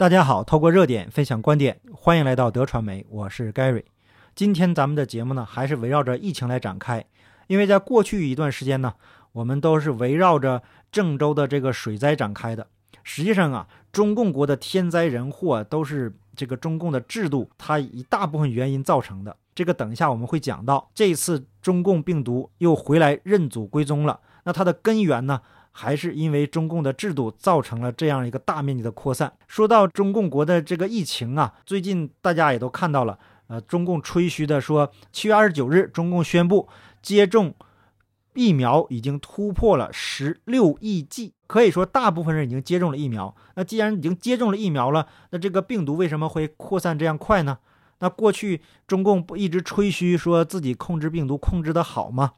大家好，透过热点分享观点，欢迎来到德传媒，我是 Gary。今天咱们的节目呢，还是围绕着疫情来展开，因为在过去一段时间呢，我们都是围绕着郑州的这个水灾展开的。实际上啊，中共国的天灾人祸都是这个中共的制度，它一大部分原因造成的。这个等一下我们会讲到，这次中共病毒又回来认祖归宗了，那它的根源呢？还是因为中共的制度造成了这样一个大面积的扩散。说到中共国的这个疫情啊，最近大家也都看到了，呃，中共吹嘘的说，七月二十九日，中共宣布接种疫苗已经突破了十六亿剂，可以说大部分人已经接种了疫苗。那既然已经接种了疫苗了，那这个病毒为什么会扩散这样快呢？那过去中共不一直吹嘘说自己控制病毒控制的好吗？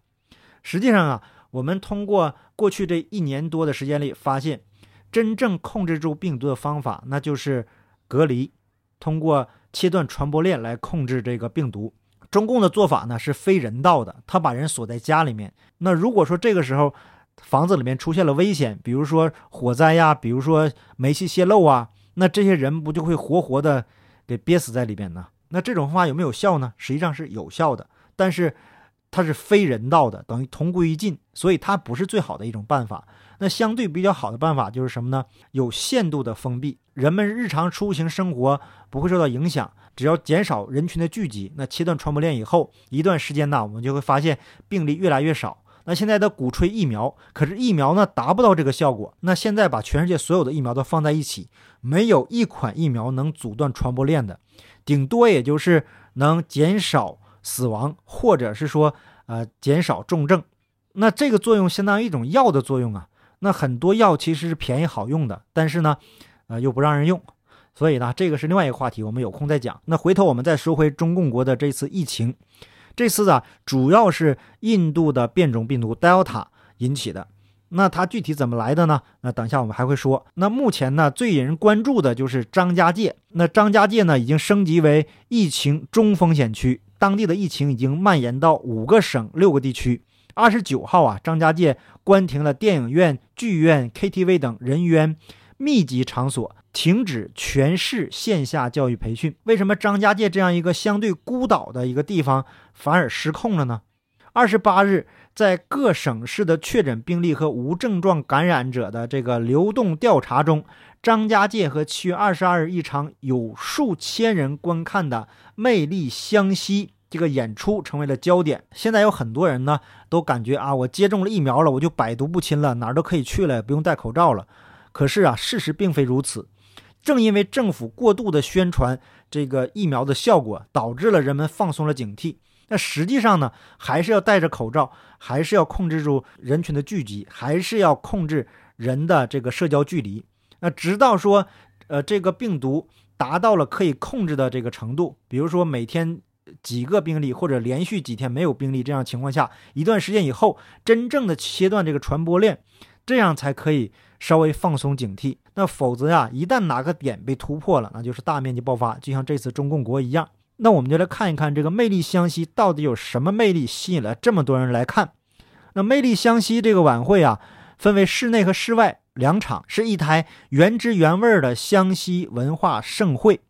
实际上啊。我们通过过去这一年多的时间里发现，真正控制住病毒的方法，那就是隔离，通过切断传播链来控制这个病毒。中共的做法呢是非人道的，他把人锁在家里面。那如果说这个时候房子里面出现了危险，比如说火灾呀，比如说煤气泄漏啊，那这些人不就会活活的给憋死在里边呢？那这种方法有没有效呢？实际上是有效的，但是。它是非人道的，等于同归于尽，所以它不是最好的一种办法。那相对比较好的办法就是什么呢？有限度的封闭，人们日常出行生活不会受到影响，只要减少人群的聚集，那切断传播链以后，一段时间呢，我们就会发现病例越来越少。那现在的鼓吹疫苗，可是疫苗呢达不到这个效果。那现在把全世界所有的疫苗都放在一起，没有一款疫苗能阻断传播链的，顶多也就是能减少。死亡，或者是说，呃，减少重症，那这个作用相当于一种药的作用啊。那很多药其实是便宜好用的，但是呢，呃，又不让人用，所以呢，这个是另外一个话题，我们有空再讲。那回头我们再说回中共国的这次疫情，这次啊，主要是印度的变种病毒 Delta 引起的。那它具体怎么来的呢？那等一下我们还会说。那目前呢，最引人关注的就是张家界。那张家界呢，已经升级为疫情中风险区。当地的疫情已经蔓延到五个省六个地区。二十九号啊，张家界关停了电影院、剧院、KTV 等人员密集场所，停止全市线下教育培训。为什么张家界这样一个相对孤岛的一个地方反而失控了呢？二十八日，在各省市的确诊病例和无症状感染者的这个流动调查中。张家界和七月二十二日一场有数千人观看的《魅力湘西》这个演出成为了焦点。现在有很多人呢都感觉啊，我接种了疫苗了，我就百毒不侵了，哪儿都可以去了，也不用戴口罩了。可是啊，事实并非如此。正因为政府过度的宣传这个疫苗的效果，导致了人们放松了警惕。那实际上呢，还是要戴着口罩，还是要控制住人群的聚集，还是要控制人的这个社交距离。那直到说，呃，这个病毒达到了可以控制的这个程度，比如说每天几个病例，或者连续几天没有病例这样情况下，一段时间以后，真正的切断这个传播链，这样才可以稍微放松警惕。那否则呀，一旦哪个点被突破了，那就是大面积爆发，就像这次中共国一样。那我们就来看一看这个魅力湘西到底有什么魅力，吸引了这么多人来看。那魅力湘西这个晚会啊，分为室内和室外。两场是一台原汁原味的湘西文化盛会，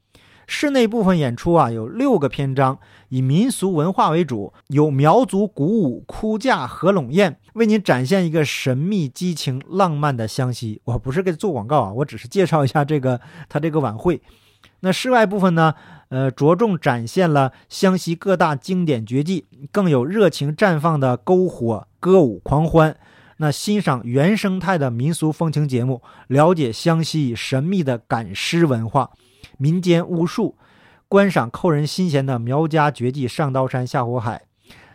室内部分演出啊有六个篇章，以民俗文化为主，有苗族鼓舞、哭嫁、合拢宴，为您展现一个神秘、激情、浪漫的湘西。我不是给做广告啊，我只是介绍一下这个他这个晚会。那室外部分呢，呃，着重展现了湘西各大经典绝技，更有热情绽放的篝火、歌舞、狂欢。那欣赏原生态的民俗风情节目，了解湘西神秘的赶尸文化、民间巫术，观赏扣人心弦的苗家绝技上刀山下火海，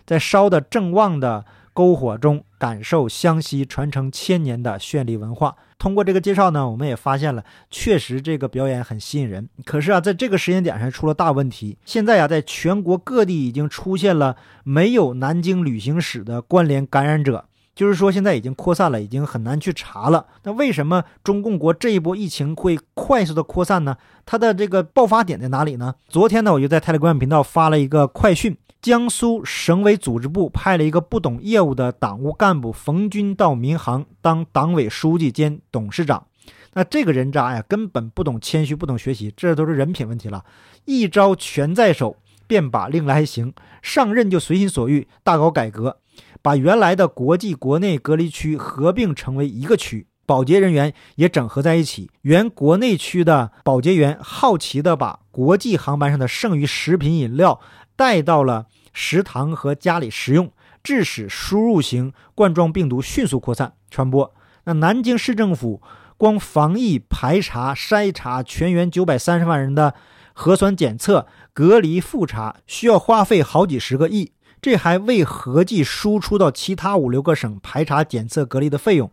在烧得正旺的篝火中，感受湘西传承千年的绚丽文化。通过这个介绍呢，我们也发现了，确实这个表演很吸引人。可是啊，在这个时间点上出了大问题。现在啊，在全国各地已经出现了没有南京旅行史的关联感染者。就是说，现在已经扩散了，已经很难去查了。那为什么中共国这一波疫情会快速的扩散呢？它的这个爆发点在哪里呢？昨天呢，我就在泰勒官频道发了一个快讯：江苏省委组织部派了一个不懂业务的党务干部冯军到民航当党委书记兼董事长。那这个人渣呀，根本不懂谦虚，不懂学习，这都是人品问题了。一招权在手，便把令来行，上任就随心所欲，大搞改革，把原来的国际国内隔离区合并成为一个区。保洁人员也整合在一起，原国内区的保洁员好奇地把国际航班上的剩余食品饮料带到了食堂和家里食用，致使输入型冠状病毒迅速扩散传播。那南京市政府光防疫排查筛查全员九百三十万人的核酸检测隔离复查，需要花费好几十个亿，这还未合计输出到其他五六个省排查检测隔离的费用。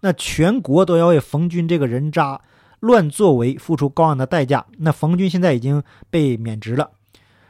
那全国都要为冯军这个人渣乱作为付出高昂的代价。那冯军现在已经被免职了。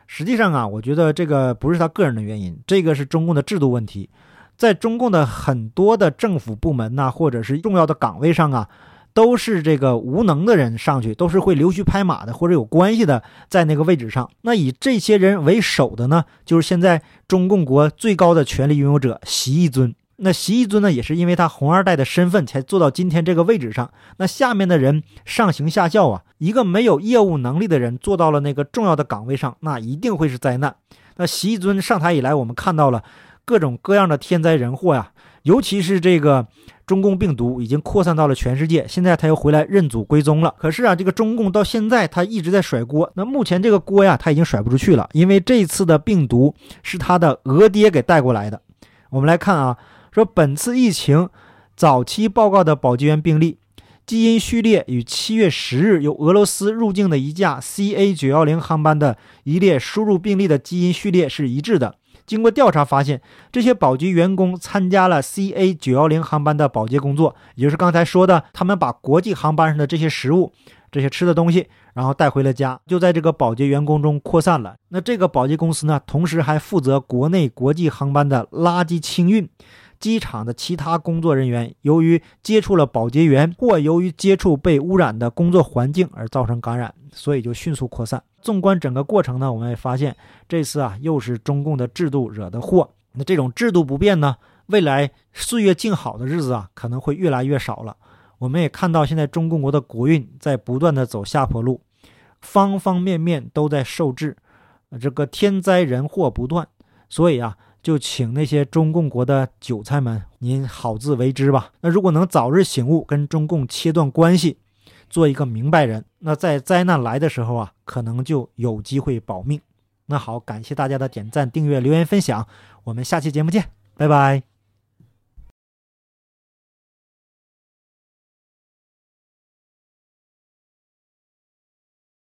实际上啊，我觉得这个不是他个人的原因，这个是中共的制度问题。在中共的很多的政府部门呐，或者是重要的岗位上啊，都是这个无能的人上去，都是会溜须拍马的，或者有关系的，在那个位置上。那以这些人为首的呢，就是现在中共国最高的权力拥有者习一尊。那习一尊呢，也是因为他红二代的身份才做到今天这个位置上。那下面的人上行下效啊，一个没有业务能力的人做到了那个重要的岗位上，那一定会是灾难。那习一尊上台以来，我们看到了各种各样的天灾人祸呀，尤其是这个中共病毒已经扩散到了全世界，现在他又回来认祖归宗了。可是啊，这个中共到现在他一直在甩锅。那目前这个锅呀，他已经甩不出去了，因为这次的病毒是他的额爹给带过来的。我们来看啊。说本次疫情早期报告的保洁员病例基因序列与七月十日由俄罗斯入境的一架 CA 九幺零航班的一列输入病例的基因序列是一致的。经过调查发现，这些保洁员工参加了 CA 九幺零航班的保洁工作，也就是刚才说的，他们把国际航班上的这些食物、这些吃的东西，然后带回了家，就在这个保洁员工中扩散了。那这个保洁公司呢，同时还负责国内国际航班的垃圾清运。机场的其他工作人员由于接触了保洁员，或由于接触被污染的工作环境而造成感染，所以就迅速扩散。纵观整个过程呢，我们也发现这次啊又是中共的制度惹的祸。那这种制度不变呢，未来岁月静好的日子啊可能会越来越少了。我们也看到现在中共国的国运在不断的走下坡路，方方面面都在受制，这个天灾人祸不断，所以啊。就请那些中共国的韭菜们，您好自为之吧。那如果能早日醒悟，跟中共切断关系，做一个明白人，那在灾难来的时候啊，可能就有机会保命。那好，感谢大家的点赞、订阅、留言、分享，我们下期节目见，拜拜。